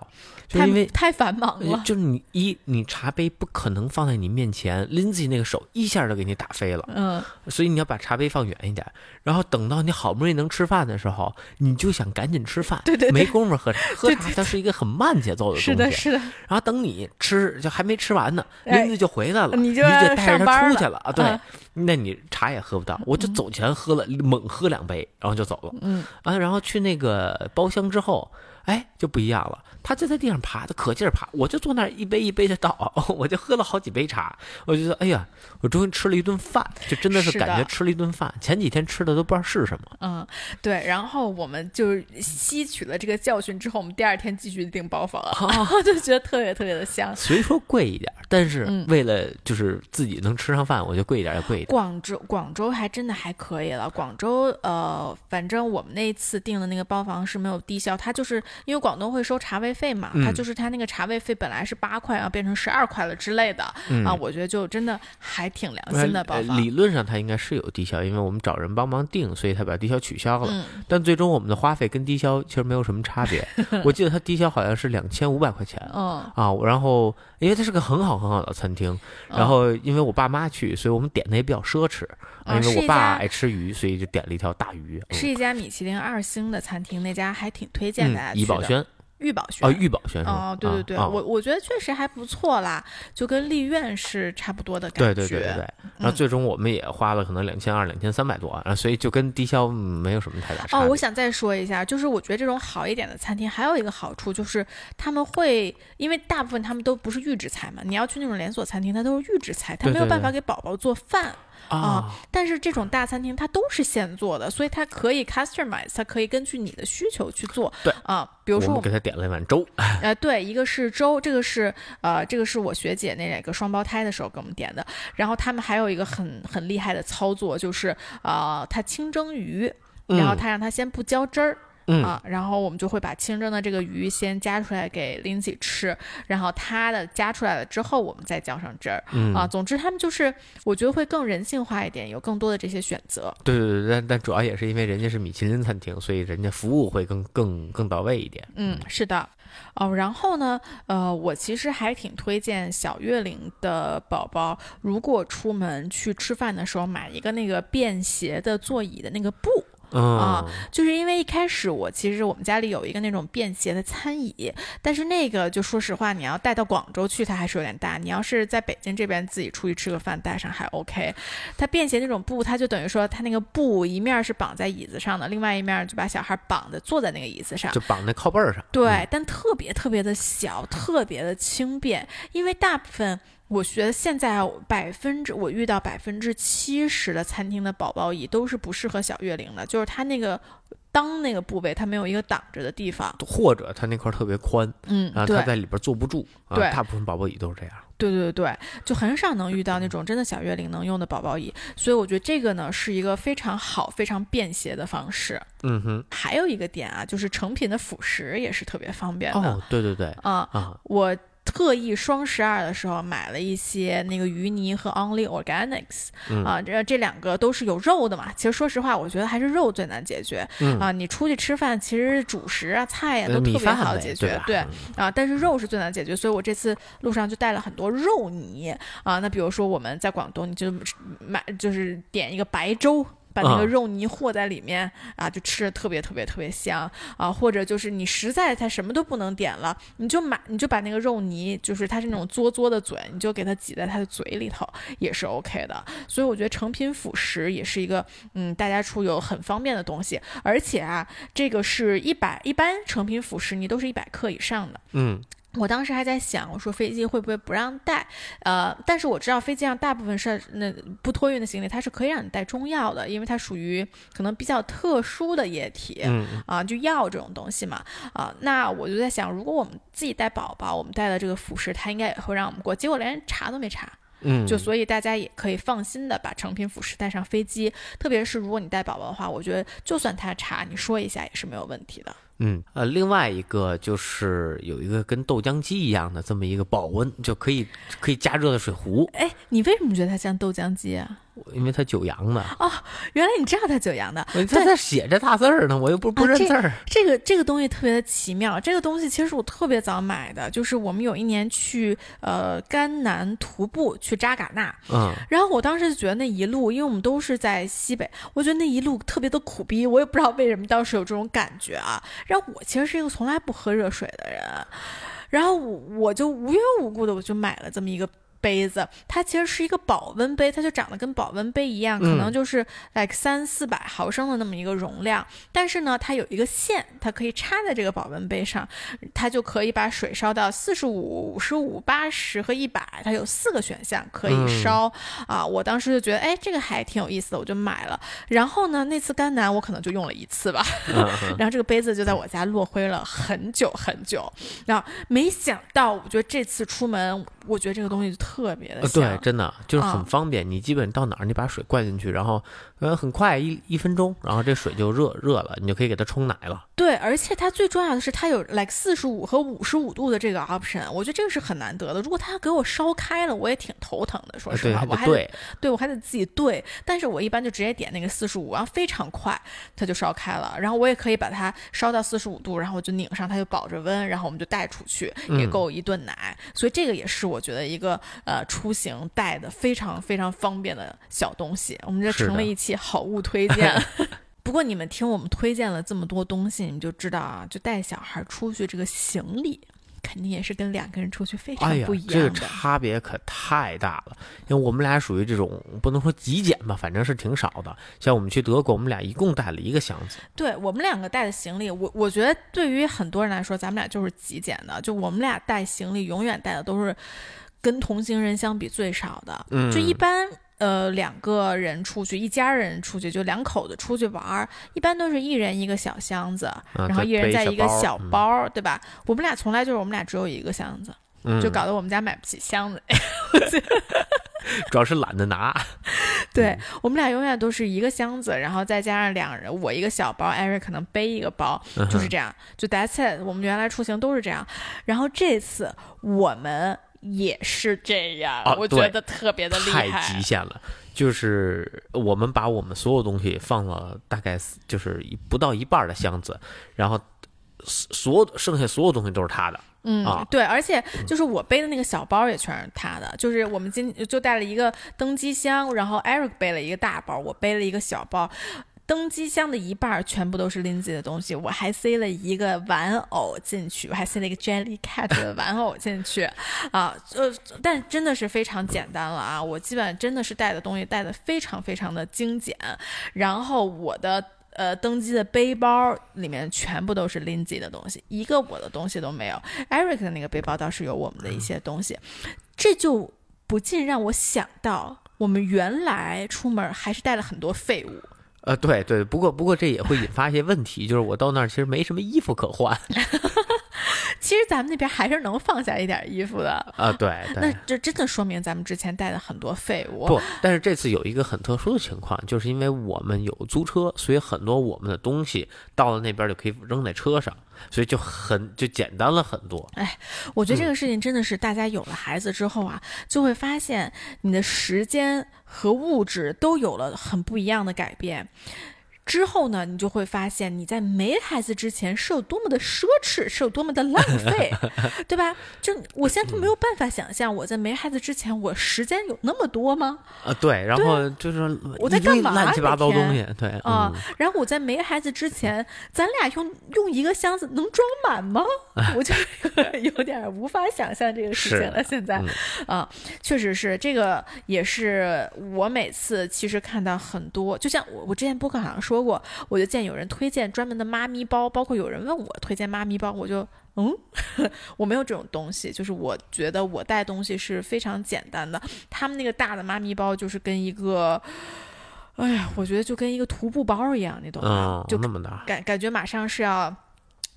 因为太繁忙了。就是你一你茶杯不可能放在你面前，Lindsay 那个手一下就给你打飞了，嗯，所以你要把茶杯放远一点，然后等到你好不容易能吃饭的时候，你就想赶紧吃饭，对对对没工夫喝茶，喝茶它是一个很慢节奏的东西，是的，是的，然后等你吃就还没吃完呢，哎林子就回来了，你你就带着他出去了啊！对嗯，那你茶也喝不到，我就走前喝了猛喝两杯，然后就走了嗯，啊。然后去那个包厢之后，哎，就不一样了。他就在地上爬，他可劲儿爬，我就坐那儿一杯一杯的倒，我就喝了好几杯茶。我就说，哎呀，我终于吃了一顿饭，就真的是感觉吃了一顿饭。前几天吃的都不知道是什么。嗯，对，然后我们就是吸取了这个教训之后，我们第二天继续订包房，然 后 就觉得特别特别的香。虽说贵一点，但是嗯为了就是自己能吃上饭，我就贵一点也贵一点。广州，广州还真的还可以了。广州，呃，反正我们那一次订的那个包房是没有低消，它就是因为广东会收茶位费嘛，它嗯就是它那个茶位费本来是八块，然后变成十二块了之类的、嗯啊，我觉得就真的还挺良心的包呃房。理论上它应该是有低消，因为我们找人帮忙订，所以他把低消取消了。嗯，但最终我们的花费跟低消其实没有什么差别。我记得它低消好像是两千五百块钱。嗯，啊，然后因为它是个很好很好的餐厅，嗯然后因为我爸妈去，所以我们点的也比较奢侈啊因为我爸爱吃鱼，所以就点了一条大鱼。嗯是一家米其林二星的餐厅，那家还挺推荐大家嗯，去的。怡宝轩玉宝轩哦，玉宝轩？哦，对对对，啊啊我我觉得确实还不错啦，就跟丽苑是差不多的感觉。对对对对，嗯然后最终我们也花了可能两千二、两千三百多，啊，所以就跟低消嗯没有什么太大差哦，我想再说一下，就是我觉得这种好一点的餐厅还有一个好处，就是他们会，因为大部分他们都不是预制菜嘛，你要去那种连锁餐厅，它都是预制菜，它没有办法给宝宝做饭。啊，但是这种大餐厅它都是现做的，所以它可以 customize，它可以根据你的需求去做。对啊，比如说我给他点了一碗粥，呃，对，一个是粥，这个是呃，这个是我学姐那两个双胞胎的时候给我们点的。然后他们还有一个很很厉害的操作，就是呃，他清蒸鱼，然后嗯他让他先不浇汁儿。嗯啊，然后我们就会把清蒸的这个鱼先夹出来给 Lindsay 吃，然后他的夹出来了之后，我们再浇上汁儿、嗯啊。总之，他们就是我觉得会更人性化一点，有更多的这些选择。对对对，但但主要也是因为人家是米其林餐厅，所以人家服务会更更更到位一点。嗯，是的。哦，然后呢，呃，我其实还挺推荐小月龄的宝宝，如果出门去吃饭的时候买一个那个便携的座椅的那个布，嗯啊就是因为一开始我其实我们家里有一个那种便携的餐椅，但是那个就说实话，你要带到广州去，它还是有点大。你要是在北京这边自己出去吃个饭，带上还 OK。它便携那种布，它就等于说它那个布一面是绑在椅子上的，另外一面就把小孩绑在坐在那个椅子上。就绑在靠背儿上。对，但特别特别的小，特别的轻便，因为大部分。我觉得现在百分之我遇到百分之七十的餐厅的宝宝椅都是不适合小月龄的，就是它那个裆那个部位它没有一个挡着的地方。或者它那块儿特别宽，嗯，啊，对它在里边坐不住。啊对大部分宝宝椅都是这样。对对对，就很少能遇到那种真的小月龄能用的宝宝椅，所以我觉得这个呢是一个非常好、非常便携的方式。嗯哼。还有一个点啊，就是成品的辅食也是特别方便的。哦，对对对，啊、啊，我特意双十二的时候买了一些那个鱼泥和 Only Organics 嗯啊，这这两个都是有肉的嘛。其实说实话，我觉得还是肉最难解决嗯啊。你出去吃饭，其实主食啊、菜呀、呃都特别好解决，吧对嗯啊。但是肉是最难解决，所以我这次路上就带了很多肉泥啊。那比如说我们在广东，你就买就是点一个白粥。把那个嗯肉泥和在里面、啊，就吃的特别特别特别香啊，或者就是你实在它什么都不能点了，你就买你就把那个肉泥，就是它是那种嘬嘬的嘴，你就给它挤在它的嘴里头，也是 OK 的。所以我觉得成品辅食也是一个嗯大家出游很方便的东西，而且啊，这个是一百一般成品辅食你都是一百克以上的。嗯我当时还在想，我说飞机会不会不让带？呃，但是我知道飞机上大部分是那不托运的行李，它是可以让你带中药的，因为它属于可能比较特殊的液体。嗯啊，就药这种东西嘛，啊，那我就在想，如果我们自己带宝宝，我们带的这个辅食，它应该也会让我们过，结果连查都没查，嗯，就所以大家也可以放心的把成品辅食带上飞机，特别是如果你带宝宝的话，我觉得就算他查，你说一下也是没有问题的。嗯呃，另外一个就是有一个跟豆浆机一样的这么一个保温就可以可以加热的水壶，哎，你为什么觉得它像豆浆机啊？因为他九阳的哦，原来你知道他九阳的，他在写着大字儿呢，我又不不认字儿。这个这个东西特别的奇妙，这个东西其实我特别早买的，就是我们有一年去呃甘南徒步去扎尕那，嗯然后我当时就觉得那一路，因为我们都是在西北，我觉得那一路特别的苦逼，我也不知道为什么当时有这种感觉啊。然后我其实是一个从来不喝热水的人，然后我我就无缘无故的我就买了这么一个。杯子，它其实是一个保温杯，它就长得跟保温杯一样，可能嗯就是 like 三四百毫升的那么一个容量。但是呢，它有一个线，它可以插在这个保温杯上，它就可以把水烧到四十五、五十五、八十和一百，它有四个选项可以嗯烧、啊。我当时就觉得，哎，这个还挺有意思的，我就买了。然后呢，那次甘南我可能就用了一次吧，然后这个杯子就在我家落灰了很久很久。然后没想到，我觉得这次出门，我觉得这个东西就特别的呃，对，真的就是啊很方便。你基本到哪儿，你把水灌进去，然后呃很快一一分钟，然后这水就热热了，你就可以给它冲奶了。对，而且它最重要的是，它有 like 四十五和五十五度的这个 option，我觉得这个是很难得的。如果它给我烧开了，我也挺头疼的。说实话，我还得对，对我还得自己兑，但是我一般就直接点那个四十五，然后非常快它就烧开了，然后我也可以把它烧到四十五度，然后我就拧上，它就保着温，然后我们就带出去，也嗯够一顿奶。所以这个也是我觉得一个呃出行带的非常非常方便的小东西。我们这成了一期好物推荐。不过你们听我们推荐了这么多东西，你们就知道啊，就带小孩出去这个行李。肯定也是跟两个人出去非常不一，这个。差别可太大了。因为我们俩属于这种不能说极简吧，反正是挺少的。像我们去德国，我们俩一共带了一个箱子。对我们两个带的行李，我我觉得对于很多人来说，咱们俩就是极简的。就我们俩带行李，永远带的都是跟同行人相比最少的。嗯就一般呃两个人出去，一家人出去，就两口子出去玩儿，一般都是一人一个小箱子，嗯然后一人在一个小包对吧？我们俩从来就是我们俩只有一个箱子。嗯就搞得我们家买不起箱子。主要是懒得拿。对我们俩永远都是一个箱子，然后再加上两人，我一个小包，Eric 可能背一个包，嗯就是这样。就 That's it，我们原来出行都是这样。然后这次我们也是这样，啊我觉得特别的厉害太。极限了。就是我们把我们所有东西放了大概就是不到一半的箱子，然后所有剩下所有东西都是他的。嗯，啊对，而且就是我背的那个小包也全是他的，就是我们今就带了一个登机箱，然后 Eric 背了一个大包，我背了一个小包。登机箱的一半全部都是 Lindsay 的东西，我还塞了一个玩偶进去，我还塞了一个 Jelly Cat 的玩偶进去，啊，呃，但真的是非常简单了啊！我基本真的是带的东西带的非常非常的精简，然后我的呃登机的背包里面全部都是 Lindsay 的东西，一个我的东西都没有。Eric 的那个背包倒是有我们的一些东西，这就不禁让我想到，我们原来出门还是带了很多废物。呃，对对，不过不过这也会引发一些问题，就是我到那儿其实没什么衣服可换。其实咱们那边还是能放下一点衣服的。啊。对那，这真的说明咱们之前带了很多废物。不，但是这次有一个很特殊的情况，就是因为我们有租车，所以很多我们的东西到了那边就可以扔在车上，所以就很就简单了很多。哎我觉得这个事情真的是大家有了孩子之后啊，就会发现你的时间和物质都有了很不一样的改变。之后呢，你就会发现你在没孩子之前是有多么的奢侈，是有多么的浪费，对吧？就我现在都没有办法想象，我在没孩子之前，我时间有那么多吗？啊，对，然后就是我在干嘛乱七八糟东西，对啊、嗯然后我在没孩子之前，咱俩用用一个箱子能装满吗？我就有点无法想象这个事情了。现在嗯啊、确实是这个，也是我每次其实看到很多，就像我我之前播客好像说过，我就见有人推荐专门的妈咪包，包括有人问我推荐妈咪包，我就。嗯，我没有这种东西，就是我觉得我带东西是非常简单的。他们那个大的妈咪包就是跟一个，哎呀，我觉得就跟一个徒步包一样，你懂吗？嗯，就那么大，感感觉马上是要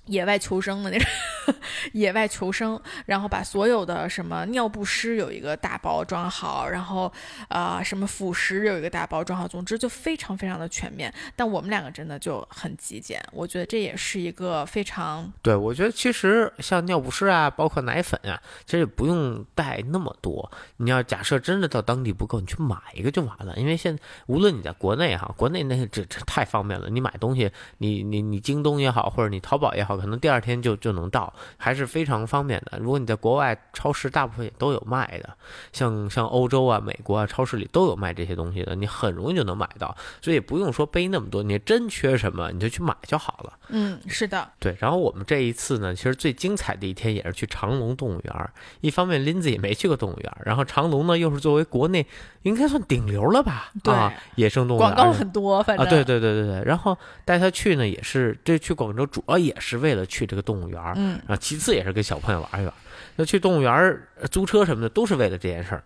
野外求生的那种，野外求生，然后把所有的什么尿不湿有一个大包装好，然后啊、呃什么辅食有一个大包装好，总之就非常非常的全面。但我们两个真的就很极简，我觉得这也是一个非常对，我觉得其实像尿不湿啊，包括奶粉啊，其实也不用带那么多。你要假设真的到当地不够，你去买一个就完了。因为现在无论你在国内哈，国内那这这太方便了，你买东西，你你你京东也好，或者你淘宝也好，可能第二天就就能到，还是非常方便的。如果你在国外超市，大部分也都有卖的，像像欧洲啊、美国啊，超市里都有卖这些东西的，你很容易就能买到，所以不用说背那么多。你真缺什么，你就去买就好了。嗯，是的，对，然后我们这一次呢，其实最精彩的一天也是去长隆动物园儿。一方面林子也没去过动物园儿，然后长隆呢又是作为国内应该算顶流了吧？对啊，野生动物园广告儿很多，反啊，正对对对对对。然后带他去呢，也是这去广州主要也是为了去这个动物园儿，嗯然后其次也是跟小朋友玩一玩。那去动物园租车什么的都是为了这件事儿。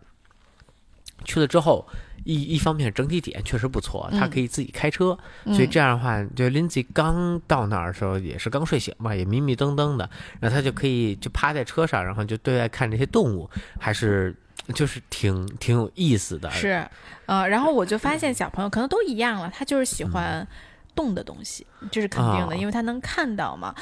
去了之后，一一方面整体体验确实不错，他嗯可以自己开车，嗯所以这样的话，就 Lindsay 刚到那儿的时候也是刚睡醒嘛，也迷迷瞪瞪的，然后他就可以就趴在车上，然后就对外看这些动物，还是就是挺挺有意思的。是，呃，然后我就发现小朋友可能都一样了，他就是喜欢动的东西，这是肯定的，啊因为他能看到嘛。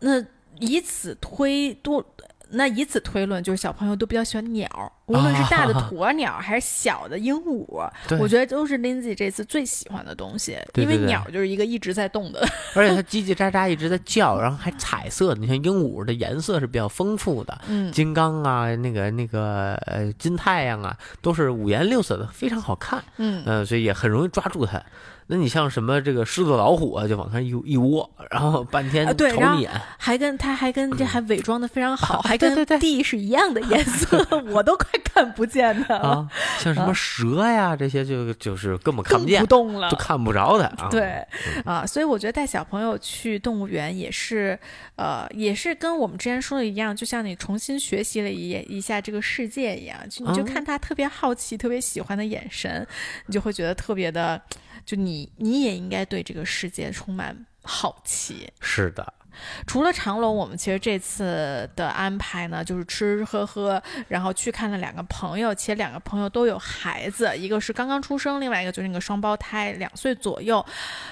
那以此推多，那以此推论，就是小朋友都比较喜欢鸟，无论是大的啊鸵鸟还是小的鹦鹉，对我觉得都是 Lindsay 这次最喜欢的东西，因为鸟就是一个一直在动的。而且它叽叽喳喳一直在叫，然后还彩色的。你像鹦鹉的颜色是比较丰富的，嗯，金刚啊，那个那个呃金太阳啊，都是五颜六色的，非常好看。嗯嗯、所以也很容易抓住它。那你像什么这个狮子、老虎啊，就往上一一窝，然后半天啊对然后瞅你眼。还跟他还跟这还伪装的非常好，还跟地是一样的颜色，我都快 看不见的，啊，像什么蛇呀，这些就就是根本看不见不，动了就。看不着的啊。对啊，所以我觉得带小朋友去动物园也是，呃，也是跟我们之前说的一样，就像你重新学习了一一下这个世界一样，就你就嗯看他特别好奇、特别喜欢的眼神，你就会觉得特别的，就你你也应该对这个世界充满好奇。是的，除了长隆，我们其实这次的安排呢，就是吃吃喝喝，然后去看了两个朋友，且两个朋友都有孩子，一个是刚刚出生，另外一个就是那个双胞胎，两岁左右。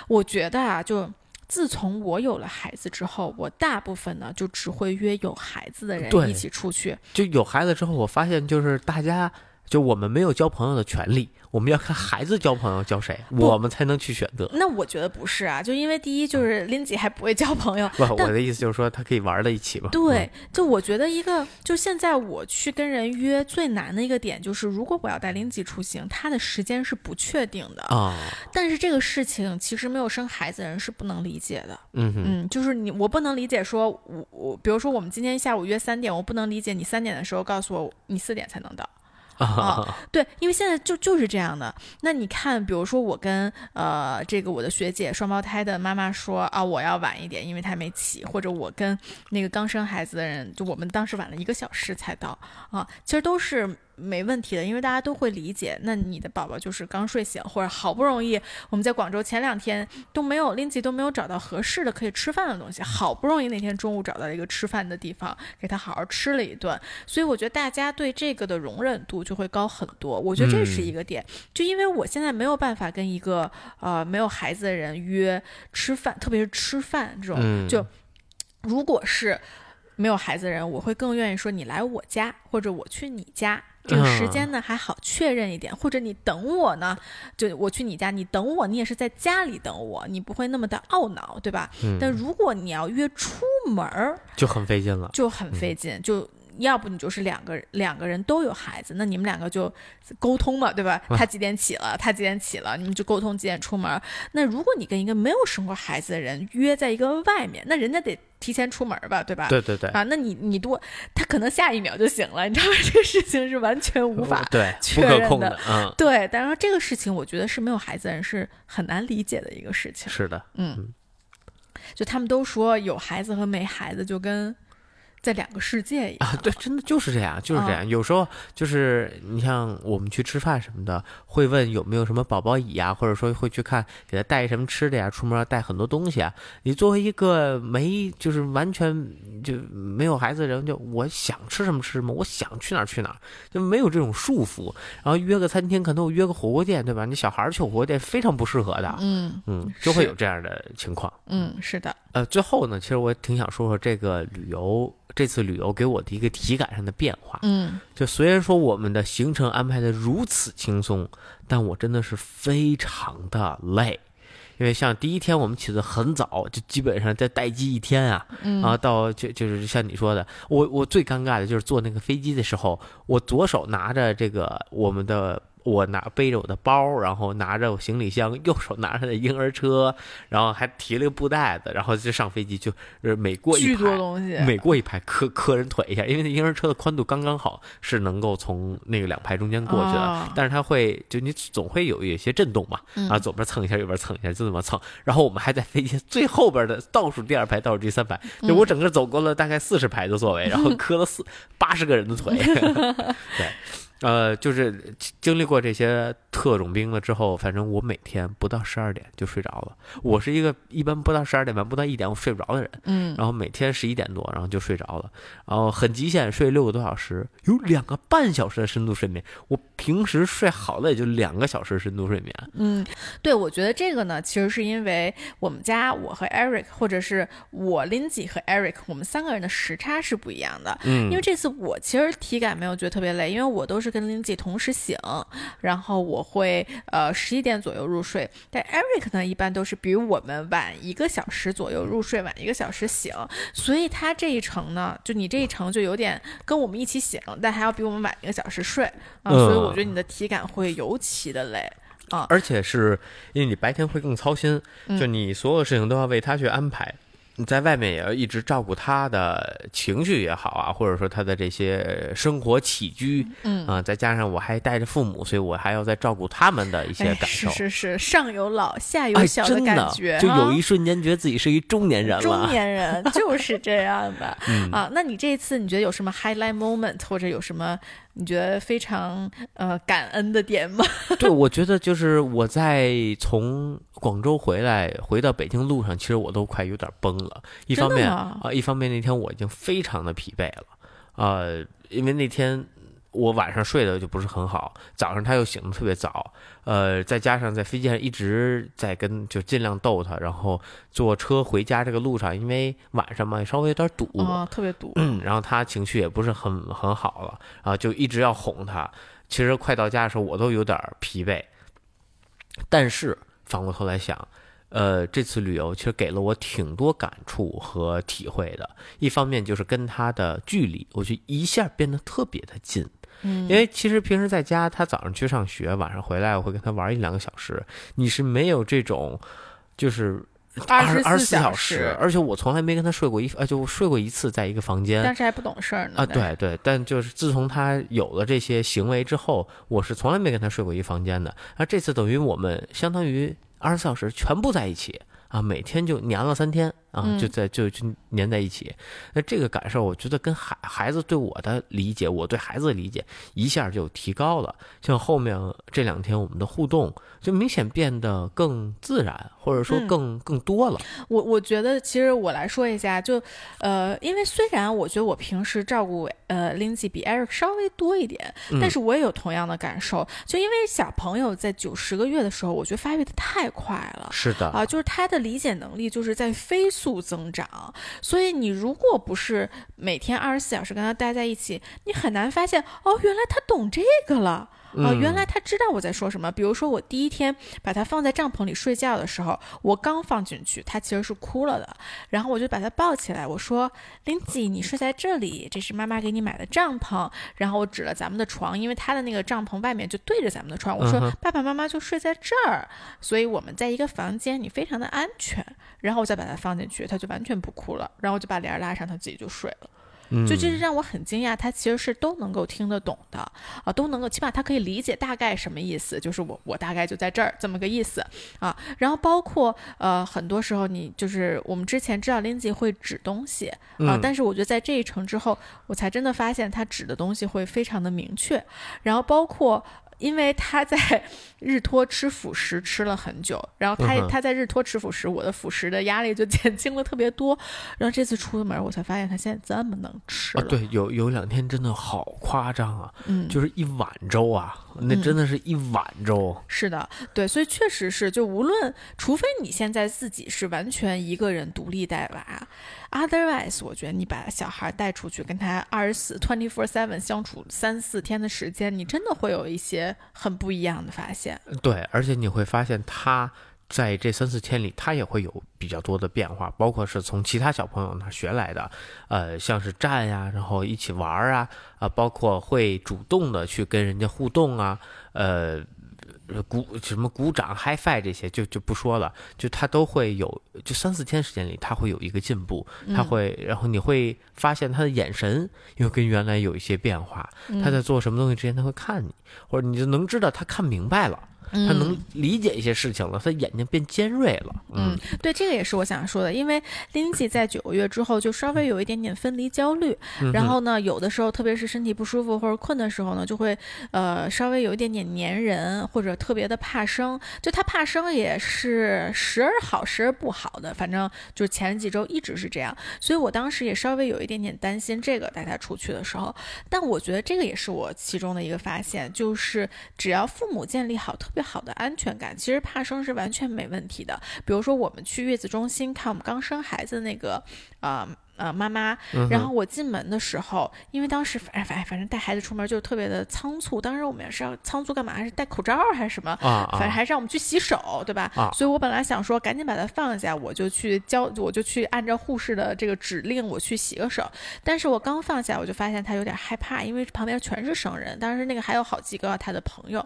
我觉得啊，就自从我有了孩子之后，我大部分呢就只会约有孩子的人一起出去。就有孩子之后，我发现就是大家，就我们没有交朋友的权利，我们要看孩子交朋友交谁，我们才能去选择。那我觉得不是啊，就因为第一就是琳姐还不会交朋友，不，我的意思就是说，他可以玩在一起嘛。对，就我觉得一个，就现在我去跟人约最难的一个点就是，如果我要带琳吉出行，他的时间是不确定的。啊，但是这个事情其实没有生孩子的人是不能理解的。嗯哼，嗯，就是你，我不能理解说，我我，比如说我们今天下午约三点，我不能理解你三点的时候告诉我你四点才能到。啊，对，因为现在就就是这样的。那你看，比如说我跟呃这个我的学姐双胞胎的妈妈说啊，我要晚一点，因为她没起，或者我跟那个刚生孩子的人，就我们当时晚了一个小时才到啊，其实都是没问题的，因为大家都会理解。那你的宝宝就是刚睡醒，或者好不容易我们在广州前两天都没有 Lindsay 都没有找到合适的可以吃饭的东西，好不容易那天中午找到了一个吃饭的地方，给他好好吃了一顿。所以我觉得大家对这个的容忍度就会高很多。我觉得这是一个点，就因为我现在没有办法跟一个呃没有孩子的人约吃饭，特别是吃饭这种，嗯就如果是没有孩子的人，我会更愿意说你来我家，或者我去你家。这个时间呢还好确认一点，或者你等我呢，就我去你家，你等我，你也是在家里等我，你不会那么的懊恼，对吧？嗯但如果你要约出门儿，就很费劲了。就很费劲，就要不你就是两个两个人都有孩子，那你们两个就沟通嘛，对吧？他几点起了，他几点起了，你们就沟通几点出门。那如果你跟一个没有生过孩子的人约在一个外面，那人家得提前出门吧，对吧？对对对，啊，那你你多，他可能下一秒就醒了，你知道吗？这个事情是完全无法对确不可控认的嗯，对。但是这个事情，我觉得是没有孩子的人是很难理解的一个事情。是的，嗯，就他们都说有孩子和没孩子就跟在两个世界一样。啊，对，真的就是这样，就是这样。有时候就是你像我们去吃饭什么的，会问有没有什么宝宝椅呀，或者说会去看给他带什么吃的呀，出门要带很多东西啊。你作为一个没就是完全就没有孩子的人，就我想吃什么吃什么，我想去哪儿去哪儿，就没有这种束缚。然后约个餐厅，可能我约个火锅店，对吧？你小孩儿去火锅店非常不适合的，嗯嗯，就会有这样的情况。嗯，是的，呃，最后呢，其实我挺想说说这个旅游，这次旅游给我的一个体感上的变化。嗯就虽然说我们的行程安排的如此轻松，但我真的是非常的累。因为像第一天我们起得很早，就基本上在待机一天啊，嗯然后到就就是像你说的，我我最尴尬的就是坐那个飞机的时候，我左手拿着这个我们的。我拿背着我的包，然后拿着我行李箱，右手拿着婴儿车，然后还提了个布袋子，然后就上飞机就，就是每过一排，东西，每过一排磕磕人腿一下，因为那婴儿车的宽度刚刚好，是能够从那个两排中间过去的。哦但是它会就你总会有有些震动嘛，嗯啊，左边蹭一下，右边蹭一下，就这么蹭。然后我们还在飞机最后边的倒数第二排、倒数第三排，嗯就我整个走过了大概四十排的座位，然后磕了四八十个人的腿。对。呃，就是经历过这些特种兵了之后，反正我每天不到十二点就睡着了。我是一个一般不到十二点半、不到一点我睡不着的人。嗯然后每天十一点多，然后就睡着了，然后很极限睡六个多小时，有两个半小时的深度睡眠。我平时睡好了也就两个小时深度睡眠。嗯，对，我觉得这个呢，其实是因为我们家我和 Eric，或者是我 Lindsay 和 Eric，我们三个人的时差是不一样的。嗯因为这次我其实体感没有觉得特别累，因为我都是跟 Lindsay 同时醒，然后我会呃十一点左右入睡，但 Eric 呢一般都是比我们晚一个小时左右入睡，晚一个小时醒，所以他这一程呢，就你这一程就有点跟我们一起醒，但还要比我们晚一个小时睡啊，所以我觉得你的体感会尤其的累。啊而且是因为你白天会更操心，嗯就你所有事情都要为他去安排。你在外面也要一直照顾他的情绪也好啊，或者说他的这些生活起居，嗯啊、再加上我还带着父母，所以我还要再照顾他们的一些哎，感受。是是是，上有老下有哎，小的感觉，就有一瞬间觉得自己是一中年人了。中年人就是这样的、嗯啊。那你这一次你觉得有什么 highlight moment，或者有什么你觉得非常呃感恩的点吗？对，我觉得就是我在从广州回来回到北京路上，其实我都快有点崩了。一方面啊、一方面那天我已经非常的疲惫了，呃，因为那天。我晚上睡的就不是很好，早上他又醒的特别早，呃，再加上在飞机上一直在跟就尽量逗他，然后坐车回家这个路上，因为晚上嘛稍微有点堵，啊，特别堵，嗯，然后他情绪也不是很很好了，然后就一直要哄他。其实快到家的时候，我都有点疲惫，但是反过头来想，呃，这次旅游其实给了我挺多感触和体会的。一方面就是跟他的距离，我就一下变得特别的近。嗯，因为其实平时在家，他早上去上学，晚上回来我会跟他玩一两个小时，你是没有这种，就是二二十四小时，而且我从来没跟他睡过一，呃，就睡过一次，在一个房间，但是还不懂事儿呢。啊，对对，但就是自从他有了这些行为之后，我是从来没跟他睡过一房间的。那这次等于我们相当于二十四小时全部在一起啊，每天就黏了三天。啊，就在就就粘在一起，那这个感受，我觉得跟孩孩子对我的理解，我对孩子的理解一下就提高了。像后面这两天我们的互动，就明显变得更自然，或者说更更多了。我我觉得，其实我来说一下，就呃，因为虽然我觉得我平时照顾呃 Lindsay 比 Eric 稍微多一点，但是我也有同样的感受。就因为小朋友在九十个月的时候，我觉得发育的太快了。是的啊，就是他的理解能力就是在飞速。速增长，所以你如果不是每天二十四小时跟他待在一起，你很难发现哦，原来他懂这个了。哦，原来他知道我在说什么。比如说，我第一天把他放在帐篷里睡觉的时候，我刚放进去，他其实是哭了的。然后我就把他抱起来，我说：“Lindsay，你睡在这里，这是妈妈给你买的帐篷。”然后我指了咱们的床，因为他的那个帐篷外面就对着咱们的床。我说：“爸爸妈妈就睡在这儿，所以我们在一个房间，你非常的安全。”然后我再把他放进去，他就完全不哭了。然后我就把帘拉上，他自己就睡了。就这是让我很惊讶，他其实是都能够听得懂的啊，都能够，起码他可以理解大概什么意思，就是我我大概就在这儿这么个意思啊。然后包括呃，很多时候你就是我们之前知道 Lindsay 会指东西啊，但是我觉得在这一程之后，我才真的发现他指的东西会非常的明确。然后包括。因为他在 日托吃辅食吃了很久，然后他他在日托吃辅食，我的辅食的压力就 减轻了特别多。然后这次出门，我才发现他现在这么能吃了。对，有有两天真的好夸张啊，嗯，就是一碗粥啊，那真的是一碗粥。是的，对，所以确实是，就无论，除非你现在自己是完全一个人独立带娃。Otherwise，我觉得你把小孩带出去，跟他二十四 twenty four seven 相处三四天的时间，你真的会有一些很不一样的发现。对，而且你会发现他在这三四天里，他也会有比较多的变化，包括是从其他小朋友那学来的，呃，像是站呀，然后一起玩啊，啊，包括会主动的去跟人家互动啊，呃。鼓什么鼓掌、嗨 i 这些就就不说了，就他都会有，就三四天时间里他会有一个进步，他会，然后你会发现他的眼神又跟原来有一些变化，他在做什么东西之前他会看你，或者你就能知道他看明白了。他能理解一些事情了，他眼睛变尖锐了。嗯，对，这个也是我想说的，因为 Lindsay 在九个月之后就稍微有一点点分离焦虑，然后呢，有的时候特别是身体不舒服或者困的时候呢，就会呃稍微有一点点粘人，或者特别的怕生。就他怕生也是时而好时而不好的，反正就前几周一直是这样，所以我当时也稍微有一点点担心这个带他出去的时候。但我觉得这个也是我其中的一个发现，就是只要父母建立好特别。好的安全感，其实怕生是完全没问题的。比如说，我们去月子中心看我们刚生孩子那个，啊。妈妈，然后我进门的时候，因为当时反反反正带孩子出门就特别的仓促，当时我们也是要仓促干嘛？还是戴口罩还是什么？啊，反正还是让我们去洗手，对吧？啊，所以我本来想说赶紧把它放下，我就去教，我就去按照护士的这个指令，我去洗个手。但是我刚放下，我就发现他有点害怕，因为旁边全是生人，当时那个还有好几个他的朋友，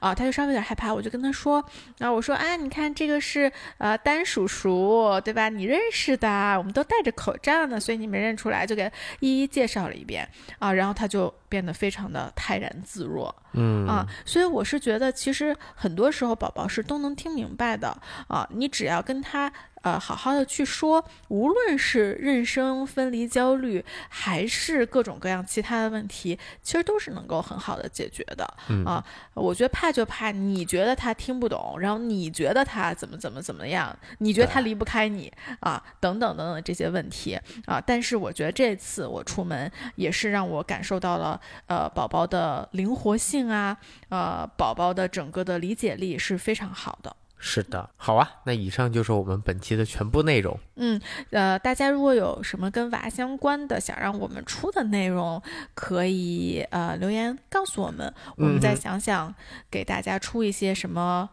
啊，他就稍微有点害怕，我就跟他说，然后我说，啊，你看这个是呃丹叔叔，对吧？你认识的，我们都戴着口罩。所以你没认出来，就给一一介绍了一遍。啊，然后他就变得非常的泰然自若，嗯啊，所以我是觉得其实很多时候宝宝是都能听明白的啊，你只要跟他呃好好的去说，无论是妊娠分离焦虑，还是各种各样其他的问题，其实都是能够很好的解决的。嗯啊，我觉得怕就怕你觉得他听不懂，然后你觉得他怎么怎么怎么样，你觉得他离不开你啊，等等等等这些问题啊。但是我觉得这次我出门也是让我感受到了，呃，宝宝的灵活性啊，呃，宝宝的整个的理解力是非常好的。是的，好啊，那以上就是我们本期的全部内容。嗯，呃，大家如果有什么跟娃相关的，想让我们出的内容，可以呃留言告诉我们，我们再想想给大家出一些什么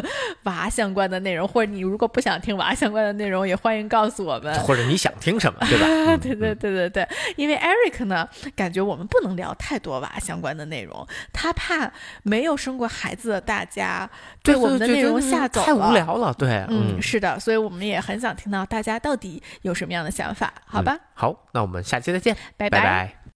娃相关的内容，或者你如果不想听娃相关的内容，也欢迎告诉我们。或者你想听什么，对吧？嗯对对对对对，因为 Eric 呢，感觉我们不能聊太多娃相关的内容，他怕没有生过孩子的大家对我们的内容吓走了，太无聊了。对，嗯，是的，所以我们也很想听到大家到底有什么样的想法，好吧？嗯好，那我们下期再见，拜拜拜